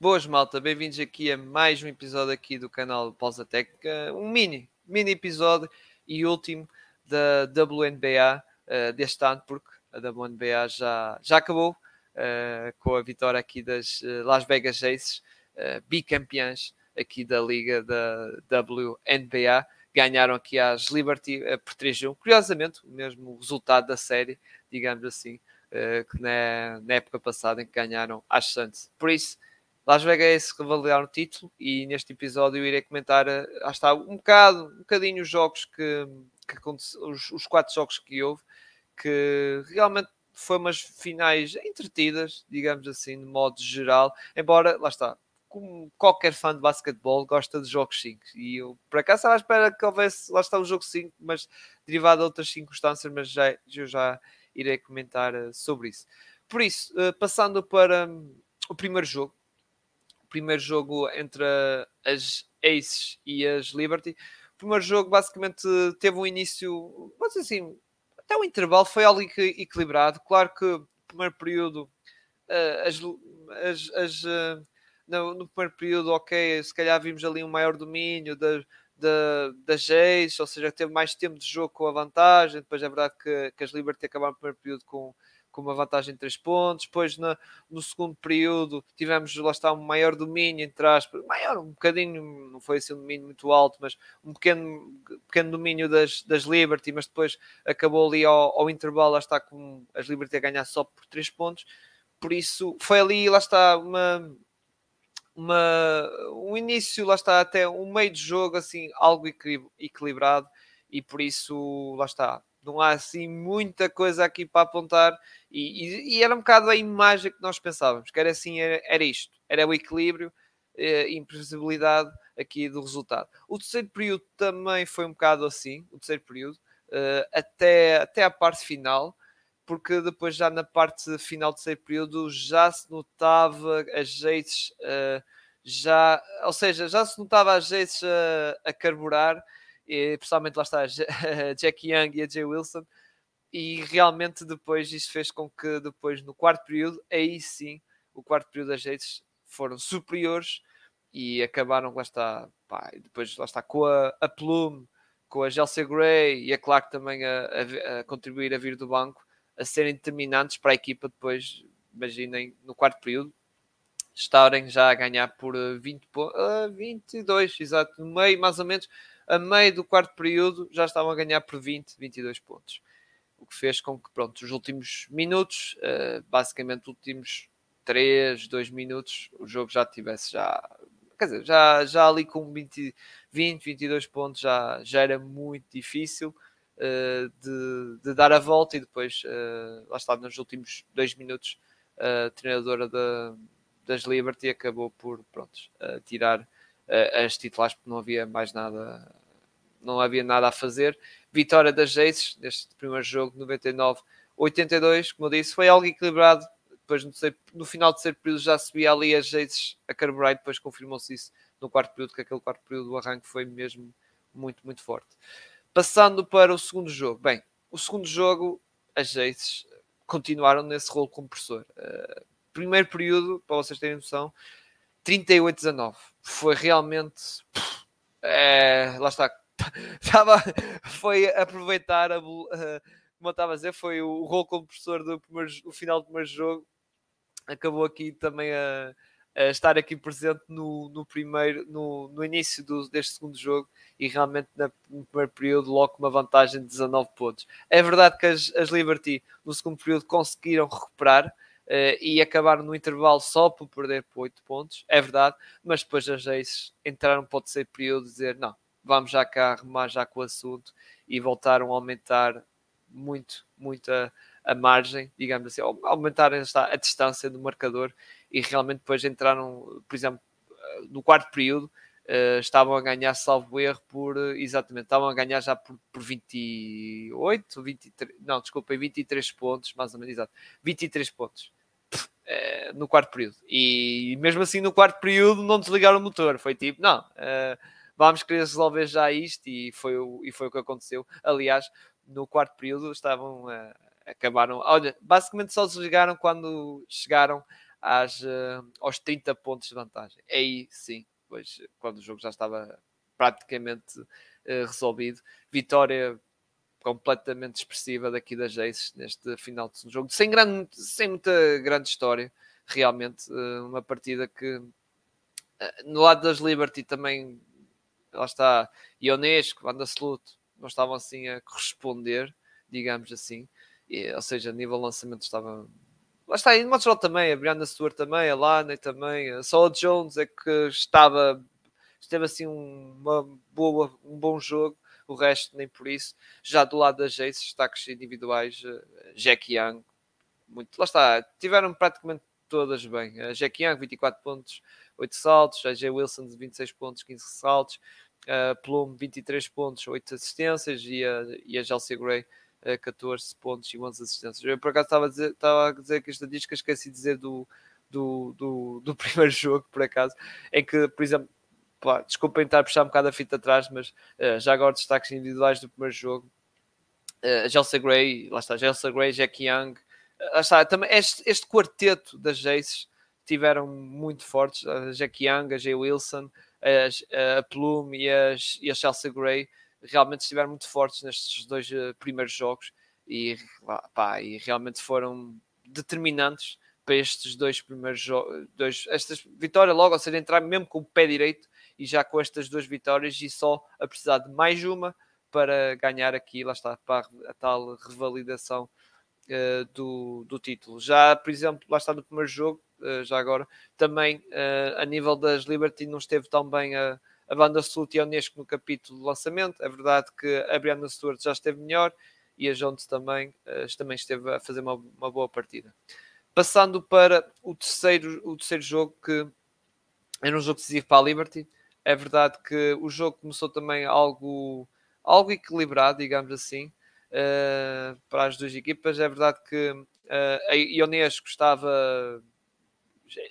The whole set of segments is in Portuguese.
Boas, malta, bem-vindos aqui a mais um episódio aqui do canal Pausa Técnica, um mini, mini episódio e último da WNBA uh, deste ano, porque a WNBA já, já acabou uh, com a vitória aqui das uh, Las Vegas Aces, bicampeãs aqui da liga da WNBA, ganharam aqui às Liberty por 3-1, curiosamente o mesmo resultado da série, digamos assim, que na, época passada em que ganharam às Suns. Por isso, Las Vegas revalidaram o título e neste episódio eu irei comentar ah, está, um bocado, um bocadinho os jogos que, que os, os quatro jogos que houve, que realmente foram umas finais entretidas, digamos assim, de modo geral, embora, lá está, como qualquer fã de basquetebol gosta de jogos 5 e eu por acaso estava à espera que houvesse, lá está o jogo 5, mas derivado de outras circunstâncias, mas já, eu já irei comentar ah, sobre isso. Por isso, ah, passando para hum, o primeiro jogo, primeiro jogo entre as Aces e as Liberty. O primeiro jogo basicamente teve um início, mas assim, até o intervalo foi algo equilibrado. Claro que no primeiro período, eh, as, as, as, eh, no, no, primeiro período, ok, se calhar vimos ali um maior domínio das, das Aces, ou seja, teve mais tempo de jogo com a vantagem. Depois é verdade que, que as Liberty acabaram no primeiro período com com uma vantagem de 3 pontos. Depois, no segundo período, tivemos lá está um maior domínio, entre aspas, maior, um bocadinho, não foi assim um domínio muito alto, mas um pequeno, pequeno domínio das, das Liberty, mas depois acabou ali ao, ao intervalo, lá está com as Liberty a ganhar só por 3 pontos. Por isso, foi ali, lá está, uma, uma, um início, lá está, até um meio de jogo, assim, algo equilibrado, e por isso, lá está, não há assim muita coisa aqui para apontar e, e, e, era um bocado a imagem que nós pensávamos, que era assim, era, era isto, era o equilíbrio eh, imprevisibilidade aqui do resultado. O terceiro período também foi um bocado assim, o terceiro período, eh, até, até a parte final, porque depois já na parte final do terceiro período já se notava as jeitos eh, já, ou seja, já se notava as jeitos a, a carburar e, principalmente lá está a Jackie Young e a Jay Wilson, e realmente depois isso fez com que depois no quarto período, aí sim, o quarto período das redes foram superiores e acabaram, lá está, pá, depois lá está com a, a Plume, com a Chelsea Gray e a Clark também a, a, a, contribuir a vir do banco, a serem determinantes para a equipa depois, imaginem, no quarto período, estarem já a ganhar por 20 uh, 22, exato, no meio mais ou menos, a meio do quarto período já estavam a ganhar por 20, 22 pontos. O que fez com que, pronto, os últimos minutos, uh, basicamente últimos 3, 2 minutos, o jogo já tivesse já, quer dizer, já, já ali com 20, 20 22 pontos já, já era muito difícil uh, de, de, dar a volta e depois, uh, lá está, nos últimos 2 minutos, a treinadora da, das Liberty acabou por, pronto, tirar as titulares porque não havia mais nada, não havia nada a fazer. Vitória das Aces neste primeiro jogo, 99-82, como eu disse, foi algo equilibrado. Depois, no, no final do terceiro período, já subia ali as Aces a carburar depois confirmou-se isso no quarto período, que aquele quarto período do arranque foi mesmo muito, muito forte. Passando para o segundo jogo. Bem, o segundo jogo, as Aces continuaram nesse rolo compressor. Uh, primeiro período, para vocês terem noção, 38-19. Foi realmente. É, lá está. Estava, foi aproveitar, a, uh, como eu estava a dizer, foi o rol compressor do primeiro, o final do primeiro jogo. Acabou aqui também a, a estar aqui presente no, no primeiro, no, no início do, deste segundo jogo e realmente na, no primeiro período logo uma vantagem de 19 pontos. É verdade que as, as Liberty no segundo período conseguiram recuperar, uh, e acabaram no intervalo só por perder por 8 pontos, é verdade, mas depois as Aces entraram para o terceiro período dizer não, vamos já cá arrumar já com o assunto e voltaram a aumentar muito, muito a, a margem, digamos assim, aumentarem a distância do marcador e realmente depois entraram, por exemplo, eh, no quarto período, uh, estavam a ganhar, salvo erro, por exatamente, estavam a ganhar já por, por 28, 23, não, desculpa, 23 pontos, mais ou menos, exato, 23 pontos. Uh, no quarto período e mesmo assim no quarto período não desligaram o motor foi tipo, não, vamos querer resolver já isto e foi, o, e foi o que aconteceu aliás, no quarto período estavam acabaram, olha, basicamente só desligaram quando chegaram às, aos 30 pontos de vantagem. Aí sim, pois, quando o jogo já estava praticamente uh, resolvido. Vitória completamente expressiva daqui das Aces neste final de jogo, sem, grande, sem muita grande história, realmente. Uh, uma partida que no lado das Liberty também lá está Ionesco, Banda Salute, não estavam assim a corresponder, digamos assim. E, ou seja, a nível de lançamento estava lá está, e Montreal também, a Brianna Stewart também, a Lana também, a Saul Jones é que estava, esteve assim uma boa, um bom jogo, o resto nem por isso. Já do lado das Jace, destaques individuais, eh, Jack Young, muito, lá está, tiveram praticamente todas bem. A Jack Young, 24 pontos, 8 saltos, a Jay Wilson, 26 pontos, 15 saltos, a Plum, 23 pontos, 8 assistências e a, e a Gray, 14 pontos e 11 assistências. Eu por acaso estava a dizer, estava a dizer que a estatística esqueci de dizer do, do, do, do, primeiro jogo, por acaso, em que, por exemplo, pá, desculpem estar a puxar um bocado a fita atrás, mas uh, já agora destaques individuais do primeiro jogo. Uh, a Chelsea Gray, lá está, Chelsea Gray, Jack Young, uh, lá está, também este, este quarteto das Jaces tiveram muito fortes, a Jack Young, a Jay Wilson, a, a Plume e, e a Chelsea Gray realmente estiveram muito fortes nestes dois uh, primeiros jogos e, pá, e realmente foram determinantes para estes dois primeiros jogos, estas vitórias logo, ou seja, entrar mesmo com o pé direito e já com estas duas vitórias e só a precisar de mais uma para ganhar aqui, lá está, para a tal revalidação uh, do, do título. Já, por exemplo, lá está no primeiro jogo, uh, já agora, também uh, a nível das Liberty não esteve tão bem a a banda Slut e a Unesco no capítulo de lançamento. É verdade que a Brianna Stewart já esteve melhor e a Jones também, uh, também esteve a fazer uma, uma, boa partida. Passando para o terceiro, o terceiro jogo, que era um jogo decisivo para a Liberty. É verdade que o jogo começou também algo, algo equilibrado, digamos assim, uh, para as duas equipas. É verdade que uh, a Ionesco estava,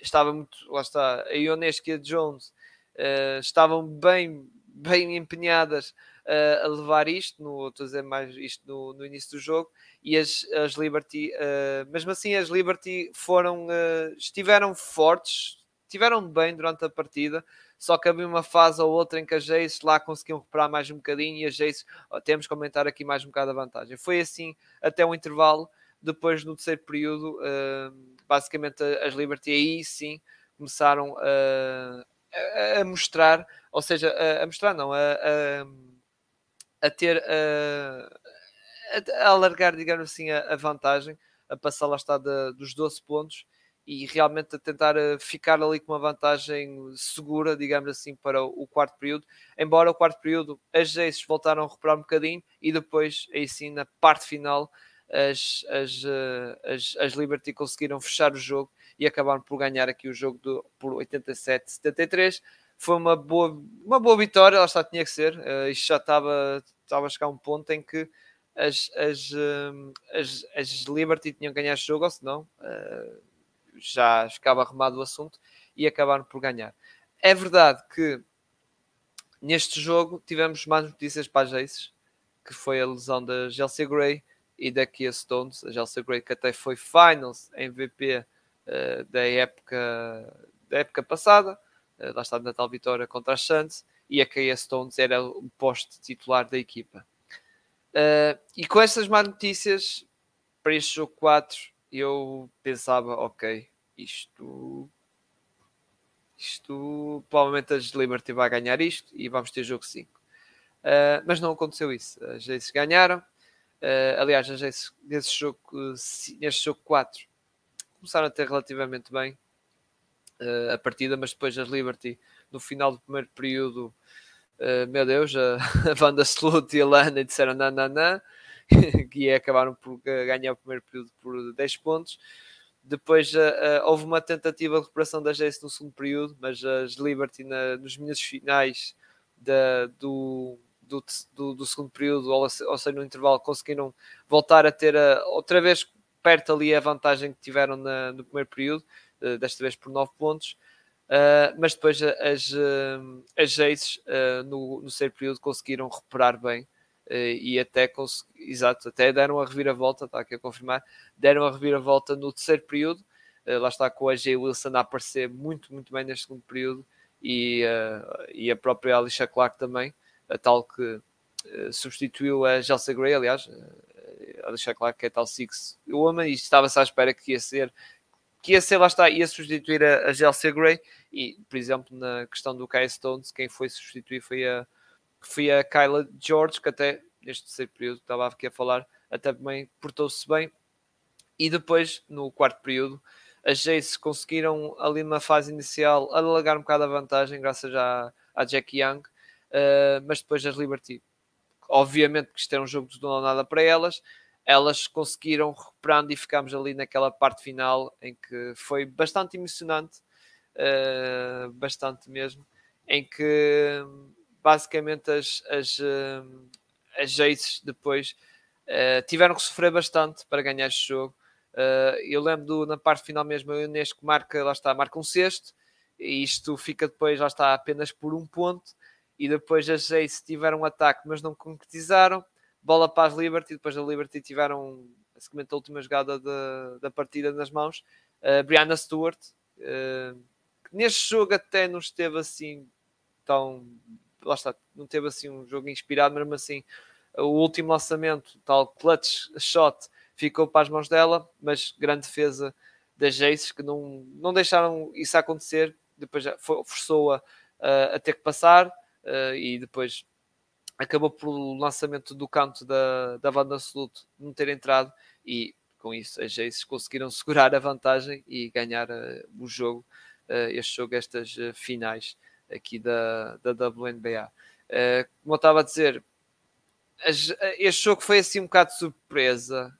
estava muito. Lá está, a Ionesco e a Jones uh, estavam bem, bem empenhadas uh, a levar isto, no, estou a dizer mais isto no, no início do jogo, e as, as Liberty, uh, mesmo assim, as Liberty foram, estiveram fortes, estiveram bem durante a partida, só que havia uma fase ou outra em que as Jace lá conseguiam recuperar mais um bocadinho e as Jace, temos que aumentar aqui mais um bocado a vantagem. Foi assim até o intervalo, depois no terceiro período, basicamente as Liberty aí sim começaram a, mostrar, ou seja, a, a mostrar não, a, a, ter a, alargar, digamos assim, a, vantagem, a passar lá está de, dos 12 pontos e realmente a tentar eh, ficar ali com uma vantagem segura, digamos assim, para o quarto período. Embora o quarto período as Jaces voltaram a recuperar um bocadinho e depois, aí sim, na parte final, as, as, eh, as, as Liberty conseguiram fechar o jogo e acabaram por ganhar aqui o jogo do, por 87-73. Foi uma boa, uma boa vitória, ela está, tinha que ser. Uh, isto já estava, estava a chegar a um ponto em que as, as, uh, as, as Liberty tinham que ganhar este jogo, ou se não, uh, já ficava arrumado o assunto e acabaram por ganhar. É verdade que neste jogo tivemos mais notícias para as Aces, que foi a lesão da Chelsea Gray e da Kia Stones. A Chelsea Gray que até foi Finals MVP uh, da, época, da época passada, uh, lá está na tal vitória contra a Santos, e a Kaya Stones era o posto titular da equipa. Uh, e com estas más notícias, para este jogo 4, eu pensava, ok, isto isto provavelmente as Liberty vai ganhar isto e vamos ter jogo 5. Uh, mas não aconteceu isso. As Jace ganharam. Uh, aliás, Jace nesse jogo, neste jogo 4 começaram a ter relativamente bem uh, a partida, mas depois as Liberty, no final do primeiro período, uh, meu Deus, a, a Wanda Slut e a Lana disseram nananã, e acabaram por ganhar o primeiro período por 10 pontos. Depois houve uma tentativa de recuperação da Jace no segundo período, mas as Liberty na, nos minutos finais da, do, do, do, do, segundo período, ou, ou seja, no intervalo, conseguiram voltar a ter a, outra vez perto ali a vantagem que tiveram na, no primeiro período, uh, desta vez por 9 pontos. Uh, mas depois as, uh, as Aces uh, no, no terceiro período conseguiram recuperar bem e até, exato, até deram a reviravolta, está aqui a confirmar, deram a reviravolta no terceiro período, lá está com a Jay Wilson a aparecer muito, muito bem neste segundo período e, e a própria Alicia Clark também, a tal que uh, substituiu a Chelsea Gray, aliás, a Alicia Clark que é tal Six. Amo e estava-se à espera que ia ser que ia ser, lá está, ia substituir a, a Chelsea Gray e, por exemplo, na questão do Kai Stones, quem foi substituir foi a, foi a Kyla George, que até neste terceiro período estava aqui a falar, até também portou-se bem. E depois, no quarto período, as Jace conseguiram ali numa fase inicial alargar um bocado a vantagem, graças à, à Jack Young, uh, mas depois as Liberty, obviamente que isto era um jogo de não nada para elas, elas conseguiram recuperando e ficámos ali naquela parte final em que foi bastante emocionante, uh, bastante mesmo, em que basicamente as, as, uh, as Jaces depois tiveram que sofrer bastante para ganhar este jogo. eu lembro do, na parte final mesmo, o Unesco marca, lá está, marca um sexto, e isto fica depois, lá está, apenas por um ponto, e depois as Jaces tiveram um ataque, mas não concretizaram bola para as Liberty, depois a Liberty tiveram basicamente a última jogada da, da partida nas mãos. Uh, Brianna Stewart, uh, neste jogo até não esteve assim tão. Lá está, não teve assim um jogo inspirado, mesmo assim, o último lançamento, tal clutch shot, ficou para as mãos dela, mas grande defesa das Jaces que não, não deixaram isso acontecer. Depois forçou-a uh, a ter que passar uh, e depois acabou por o lançamento do canto da, da Wanda Absoluto não ter entrado e com isso as Jaces conseguiram segurar a vantagem e ganhar uh, o jogo, uh, este jogo, estas uh, finais aqui da, da WNBA. como eu estava a dizer, as, este jogo foi assim um bocado de surpresa,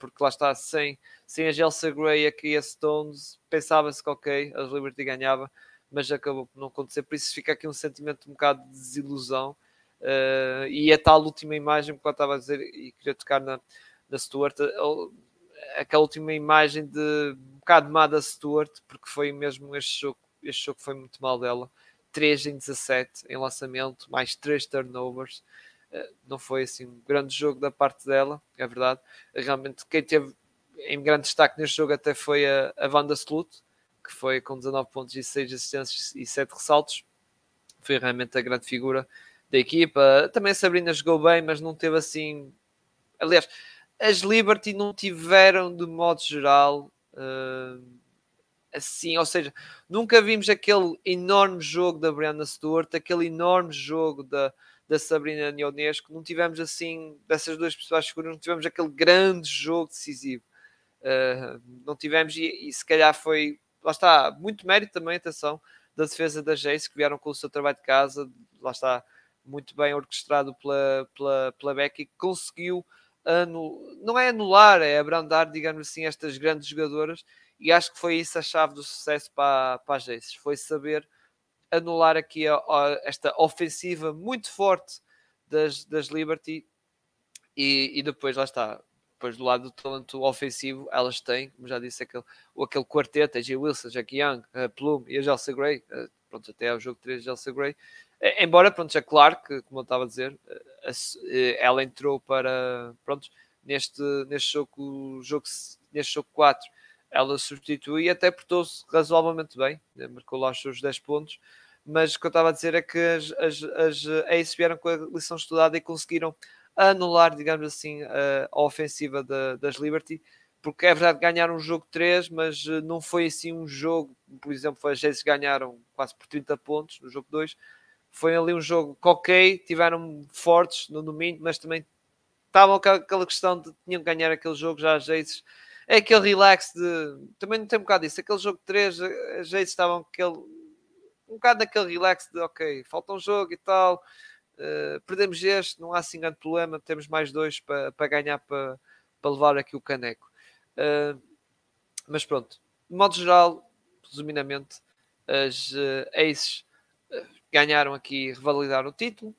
porque lá está, sem, sem a Gelsa Gray aqui a Stones, pensava-se que ok, a Liberty ganhava, mas acabou por não acontecer, por isso fica aqui um sentimento um bocado de desilusão Uh, e a tal última imagem que eu estava a dizer e queria tocar na, na Stuart, aquela última imagem de um bocado má da Stuart, porque foi mesmo este jogo, este jogo foi muito mal dela. 3 em 17 em lançamento, mais 3 turnovers. Uh, não foi assim um grande jogo da parte dela, é verdade. Realmente, quem teve em grande destaque neste jogo até foi a, a Wanda Slut, que foi com 19 pontos e 6 assistências e 7 ressaltos. Foi realmente a grande figura da equipa. Também a Sabrina jogou bem, mas não teve assim. Aliás, as Liberty não tiveram, de modo geral, uh, assim. Ou seja, nunca vimos aquele enorme jogo da Brianna Stewart, aquele enorme jogo da, da Sabrina Ionesco. Não tivemos assim, dessas duas pessoas figuras, não tivemos aquele grande jogo decisivo. Uh, não tivemos, e, e se calhar foi. Lá está, muito mérito também, atenção, da defesa da Jace, que vieram com o seu trabalho de casa. Lá está muito bem orquestrado pela, pela, pela Becky, que conseguiu anu, não é anular, é abrandar, digamos assim, estas grandes jogadoras, e acho que foi isso a chave do sucesso para, para as Aces, foi saber anular aqui a, a, esta ofensiva muito forte das, das Liberty, e, e depois lá está, depois do lado do talento ofensivo, elas têm, como já disse, aquele, aquele quarteto, a Jay Wilson, Jack Young, a Plume e a Chelsea Gray, eh, pronto, até ao jogo 3 de Chelsea Gray, é, embora, pronto, é claro que, como eu estava a dizer, eh, ela entrou para, pronto, neste, neste jogo, jogo, neste jogo 4, ela substitui e até portou-se razoavelmente bem, né, marcou lá os seus 10 pontos, mas o que eu estava a dizer é que as, as, as Ace vieram com a lição estudada e conseguiram anular, digamos assim, a, a ofensiva da, das Liberty, porque é verdade ganharam um jogo 3, mas eh, não foi assim um jogo, por exemplo, as Aces ganharam quase por 30 pontos no jogo 2, foi ali um jogo que ok, tiveram fortes no domingo, mas também estavam com aquela questão de tinham que ganhar aquele jogo já às vezes. É aquele relax de. Também não tem um bocado disso. Aquele jogo de 3, às vezes estavam aquele. Um bocado naquele relax de ok, falta um jogo e tal. Uh, perdemos este, não há assim grande problema. Temos mais dois para, para ganhar para, para levar aqui o caneco. Uh, mas pronto, de modo geral, resumidamente, as uh, Aces ganharam aqui, revalidaram o título.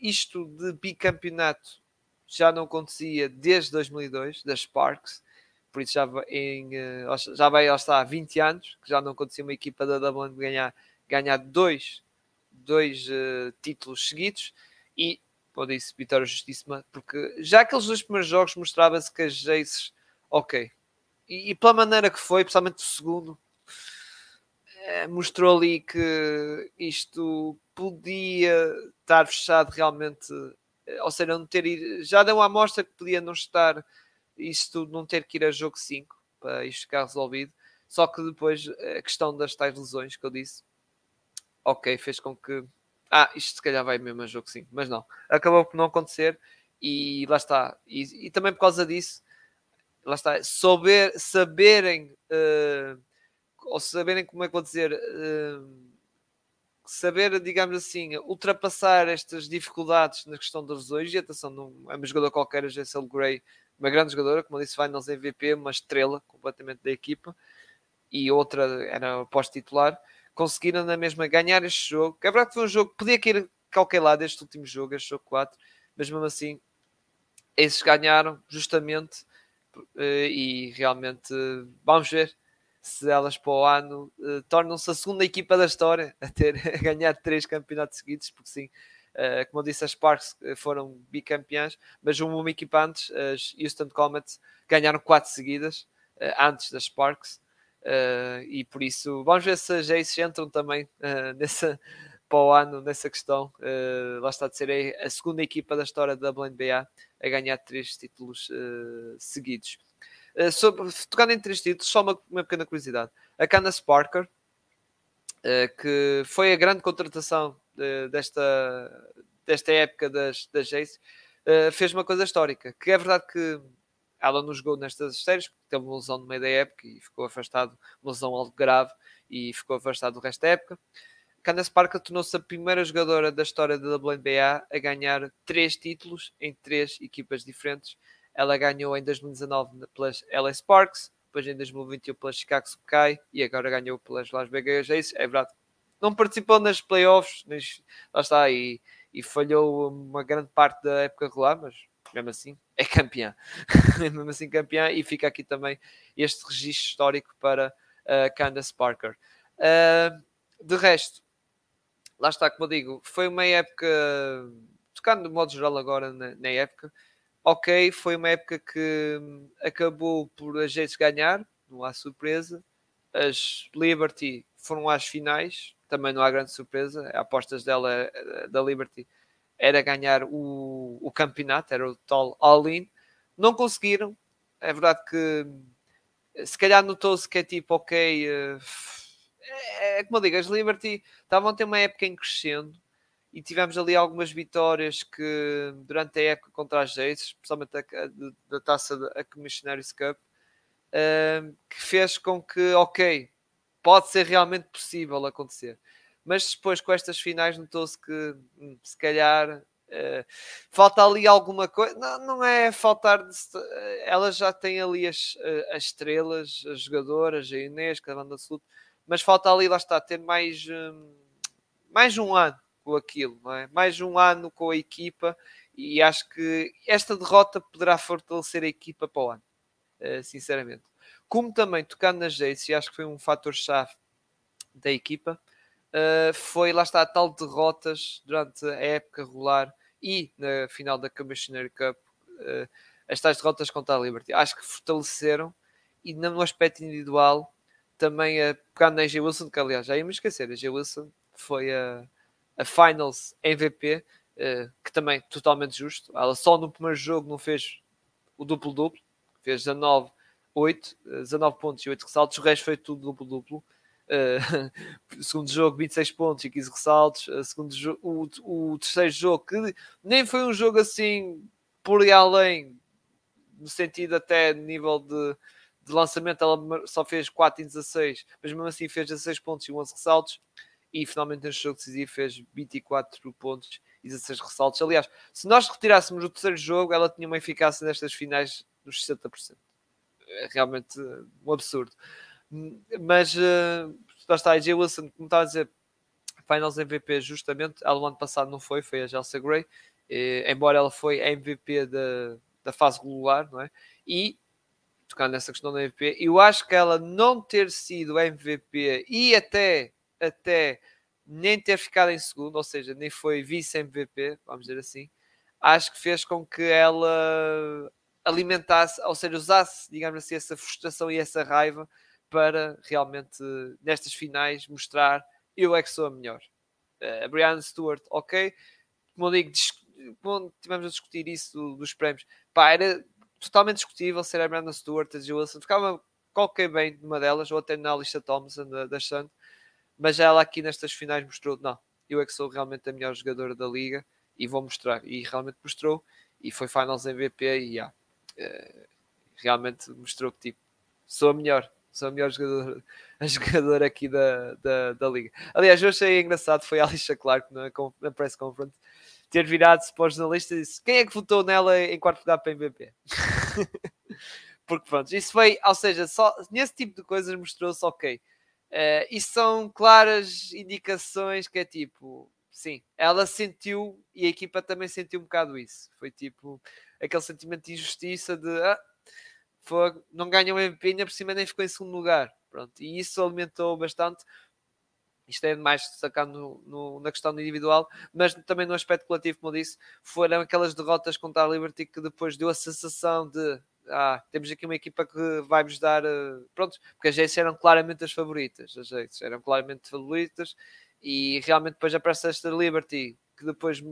Isto de bicampeonato já não acontecia desde 2002, das Sparks, por isso já, em, já vai há 20 anos, que já não acontecia uma equipa da WN ganhar, ganhar dois, dois uh, títulos seguidos e, como disse, vitória justíssima, porque já aqueles dois primeiros jogos mostrava-se que as Jaces, ok, e, e pela maneira que foi, principalmente o segundo, é, mostrou ali que isto podia estar fechado realmente, eh, ou seja, não ter já deu uma amostra que podia não estar isto não ter que ir a jogo 5 para isto ficar resolvido. Só que depois a questão das tais lesões que eu disse, ok, fez com que ah, isto se calhar vai mesmo a jogo 5, mas não, acabou por não acontecer e lá está. E, e também por causa disso, lá está, souber, saberem, uh, ou saberem como é que vou dizer, uh, saber, digamos assim, ultrapassar estas dificuldades na questão das lesões. E atenção, não é uma jogadora qualquer, a Jessel Gray, uma grande jogadora, como eu disse, Finals MVP, uma estrela completamente da equipa, e outra era pós-titular. Conseguiram na mesma ganhar este jogo. É verdade que foi um jogo que podia ir qualquer lado este último jogo, este jogo 4, mas mesmo assim, esses ganharam justamente eh, e realmente vamos ver se elas para o ano uh, tornam-se a segunda equipa da história a ter a ganhar três campeonatos seguidos, porque sim, como eu disse, as Sparks foram bicampeãs, mas uma equipa antes, as Houston Comets, ganharam quatro seguidas antes das Sparks, e por isso vamos ver se as Aces entram também nessa, para o ano nessa questão. lá está de ser a, segunda equipa da história da WNBA a ganhar três títulos seguidos. Uh, sobre, tocando em três títulos, só uma, uma pequena curiosidade. A Candace Parker, uh, que foi a grande contratação de, desta, desta época das, das uh, fez uma coisa histórica, que é verdade que ela não jogou nestas séries, porque teve uma lesão no meio da época e ficou afastado, uma lesão algo grave, e ficou afastado do resto da época. Candace Parker tornou-se a primeira jogadora da história da WNBA a ganhar três títulos em três equipas diferentes ela ganhou em 2019 pelas LA Sparks, depois em 2021 pelas Chicago Sky e agora ganhou pelas Las Vegas Aces. É verdade, não participou nas playoffs, nas, lá está, e, e falhou uma grande parte da época regular, mas mesmo assim é campeã. mesmo assim campeã e fica aqui também este registro histórico para uh, Candace Parker. Uh, de resto, lá está, como eu digo, foi uma época, tocando de modo geral agora na, na época, ok, foi uma época que hum, acabou por a Jets ganhar, não há surpresa. As Liberty foram às finais, também não há grande surpresa. As apostas dela, eh, da Liberty, era ganhar o, o campeonato, era o tal all-in. Não conseguiram. É verdade que se calhar notou-se que é tipo, ok, eh, é, é como eu digo, as Liberty estavam a ter uma época em crescendo e tivemos ali algumas vitórias que durante a época contra as Aces, especialmente da taça da Commissionaries Cup, uh, que fez com que, ok, pode ser realmente possível acontecer. Mas depois com estas finais notou-se que hum, se calhar uh, falta ali alguma coisa. Não, não é faltar. De, elas já têm ali as, eh, as estrelas, as jogadoras, a Inês, a banda absoluta, mas falta ali, lá está, ter mais, hum, mais um ano com aquilo, não é? Mais um ano com a equipa e acho que esta derrota poderá fortalecer a equipa para o ano, uh, sinceramente. Como também tocando nas Jace, e acho que foi um fator-chave da equipa, uh, foi lá está a tal derrotas durante a época regular e na final da Commissioner Cup, uh, as tais derrotas contra a Liberty. Acho que fortaleceram e no aspecto individual também a pegar na AJ Wilson, que aliás já ia me esquecer, a AJ Wilson foi a a Finals MVP, uh, eh, que também totalmente justo. Ela só no primeiro jogo não fez o duplo-duplo, fez 19, 8, 19 pontos e 8 ressaltos, o resto foi tudo duplo-duplo. Uh, segundo jogo, 26 pontos e 15 ressaltos. Uh, segundo o, o terceiro jogo, que nem foi um jogo assim por e além, no sentido até nível de, de lançamento, ela só fez 4 em 16, mas mesmo assim fez 16 pontos e 11 ressaltos e finalmente neste jogo decisivo fez 24 pontos e 16 ressaltos. Aliás, se nós retirássemos o terceiro jogo, ela tinha uma eficácia nestas finais dos 60%. É realmente uh, um absurdo. Mas uh, lá está, a Jay Wilson, como estava a dizer, Finals MVP justamente, ela no ano passado não foi, foi a Jelsa Gray, e, embora ela foi a MVP da, da fase regular, não é? E tocando nessa questão da MVP, eu acho que ela não ter sido MVP e até até nem ter ficado em segundo, ou seja, nem foi vice-MVP, vamos dizer assim, acho que fez com que ela alimentasse, ou seja, usasse, digamos assim, essa frustração e essa raiva para realmente, nestas finais, mostrar eu é que sou a melhor. Uh, a Brianna Stewart, ok. Como digo, quando tivemos a discutir isso dos prémios, pá, era totalmente discutível ser a Brianna Stewart, a Jill Wilson, ficava qualquer bem numa delas, ou até na lista Thompson da, da Sun, mas ela aqui nestas finais mostrou, não, eu é que sou realmente a melhor jogadora da liga e vou mostrar, e realmente mostrou, e foi Finals MVP e yeah, uh, realmente mostrou que tipo, sou a melhor, sou a melhor jogadora aqui da, da, da liga. Aliás, eu achei engraçado, foi a Alicia Clark na, na press conference, ter virado-se para os jornalistas e disse quem é que votou nela em quarto lugar para MVP? Porque pronto, isso foi, ou seja, só nesse tipo de coisas mostrou-se ok. Uh, e são claras indicações que é tipo, sim, ela sentiu e a equipa também sentiu um bocado isso. Foi tipo aquele sentimento de injustiça de ah, não ganham MVP, ainda por cima nem ficou em segundo lugar. Pronto, e isso alimentou bastante. Isto é mais destacando no, no, na questão individual, mas também no aspecto coletivo, como eu disse, foram aquelas derrotas contra a Liberty que depois deu a sensação de ah, temos aqui uma equipa que vai-nos dar. Uh, pronto, porque as Jays eram claramente as favoritas. As Jays eram claramente favoritas e realmente depois aparece esta Liberty que depois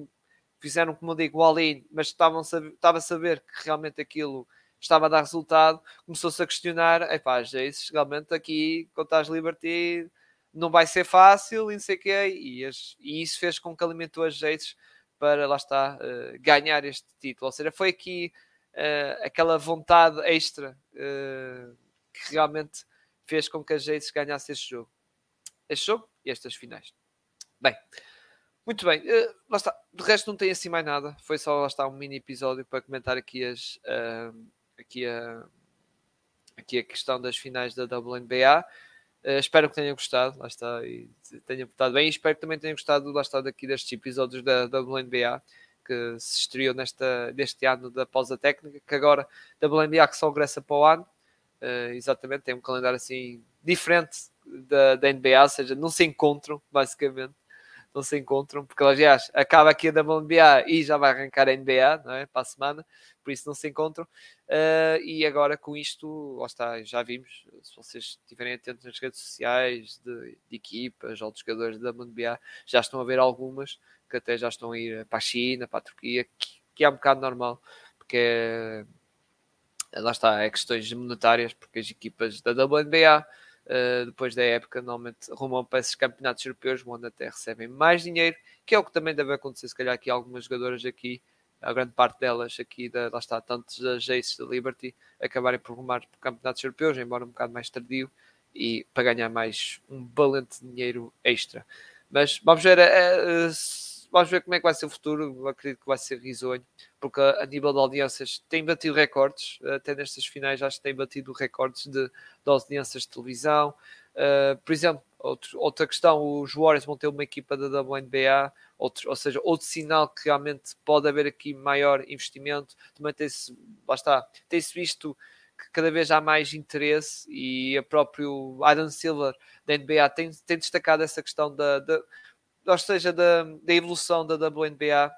fizeram, como eu digo, o all-in, mas estavam estava a saber que realmente aquilo estava a dar resultado. Começou-se a questionar: epá, as Jays realmente aqui contra as Liberty não vai ser fácil e não sei o quê. E, as, e isso fez com que alimentou as Jays para lá está uh, ganhar este título. Ou seja, foi aqui uh, aquela vontade extra uh, que realmente fez com que a Jades ganhasse este jogo. Este jogo e estas finais. Bem, muito bem. Uh, lá está. De resto não tem assim mais nada. Foi só lá está um mini episódio para comentar aqui as aqui a aqui a questão das finais da WNBA. Uh, espero que tenham gostado, lá está, e tenham portado bem. E espero que também tenham gostado, lá está, daqui destes episódios da WNBA que se estreou nesta, neste ano da pausa técnica, que agora WNBA que só regressa para o ano, uh, exatamente, tem um calendário assim diferente da, da NBA, ou seja, não se encontram, basicamente, não se encontram, porque aliás acaba aqui a WNBA e já vai arrancar a NBA não é? para a semana, por isso não se encontram. Uh, e agora com isto, lá está, já vimos, se vocês estiverem atentos nas redes sociais de, de equipas ou de jogadores da WNBA, já estão a ver algumas que até já estão a ir para a China, para a Turquia, que, que é um bocado normal, porque é, lá está, é questões monetárias, porque as equipas da WNBA, eh, depois da época, normalmente rumam para esses campeonatos europeus, onde até recebem mais dinheiro, que é o que também deve acontecer, se calhar, aqui algumas jogadoras aqui, a grande parte delas aqui, da, lá está, tanto das Aces da Liberty, acabarem por rumar para campeonatos europeus, embora um bocado mais tardio, e para ganhar mais um valente dinheiro extra. Mas vamos ver uh, vamos ver como é que vai ser o futuro. Acredito que vai ser risonho, porque a, a nível de audiências tem batido recordes, até nestas finais acho que tem batido recordes de, de audiências de televisão. Uh, por exemplo, outro, outra questão, os Warriors vão ter uma equipa da WNBA, outro, ou seja, outro sinal que realmente pode haver aqui maior investimento. Também tem-se, lá tem-se visto que cada vez há mais interesse e a próprio Adam Silver da NBA tem, tem destacado essa questão da, da ou seja, da, da evolução da WNBA,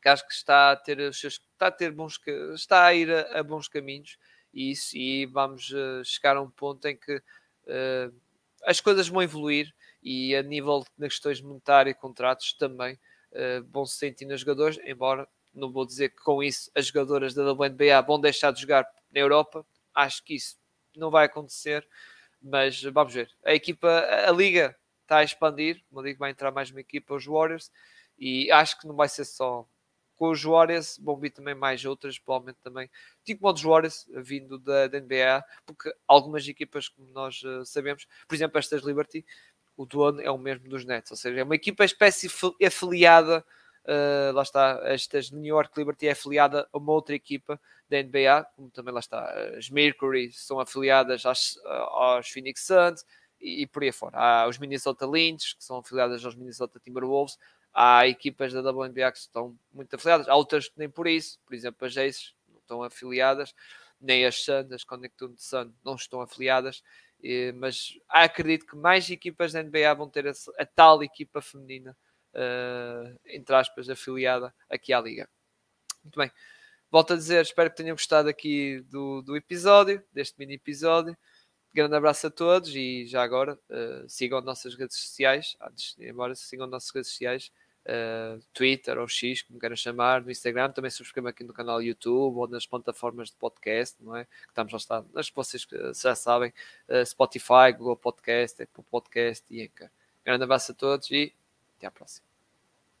que acho que está a ter os seus, está a ter bons, está a ir a, a bons caminhos e, isso, e vamos uh, chegar a um ponto em que uh, as coisas vão evoluir e a nível de questões monetárias e contratos também uh, vão se sentir nos jogadores, embora não vou dizer que com isso as jogadoras da WNBA vão deixar de jogar na Europa, acho que isso não vai acontecer, mas vamos ver. A equipa, a liga está a expandir. Como digo, vai entrar mais uma equipa, os Warriors, e acho que não vai ser só com os Warriors, vão vir também mais outras, provavelmente também, tipo como os Warriors, vindo da, da, NBA, porque algumas equipas, como nós uh, sabemos, por exemplo, estas Liberty, o dono é o mesmo dos Nets, ou seja, é uma equipa espécie afiliada, uh, lá está, estas New York Liberty é afiliada a uma outra equipa da NBA, como também lá está, as Mercury são afiliadas às, aos Phoenix Suns, e, por aí fora. Há os Minnesota Lynx, que são afiliadas aos Minnesota Timberwolves, há equipas da WNBA que estão muito afiliadas, há outras que nem por isso, por exemplo, as Aces não estão afiliadas, nem as Sun, as Connected Sun não estão afiliadas, mas acredito que mais equipas da NBA vão ter a, tal equipa feminina, uh, entre aspas, afiliada aqui à Liga. Muito bem. volto a dizer, espero que tenham gostado aqui do, do episódio, deste mini episódio. Grande abraço a todos e já agora uh, sigam nossas redes sociais. Antes de ir embora, sigam nossas redes sociais. Uh, Twitter ou X, como queiram chamar, no Instagram, também subscrevam aqui no canal YouTube ou nas plataformas de podcast, não é? Que estamos lá está, nas que vocês já sabem, uh, Spotify, Google Podcast, Apple Podcast e Anchor. Grande abraço a todos e até à próxima.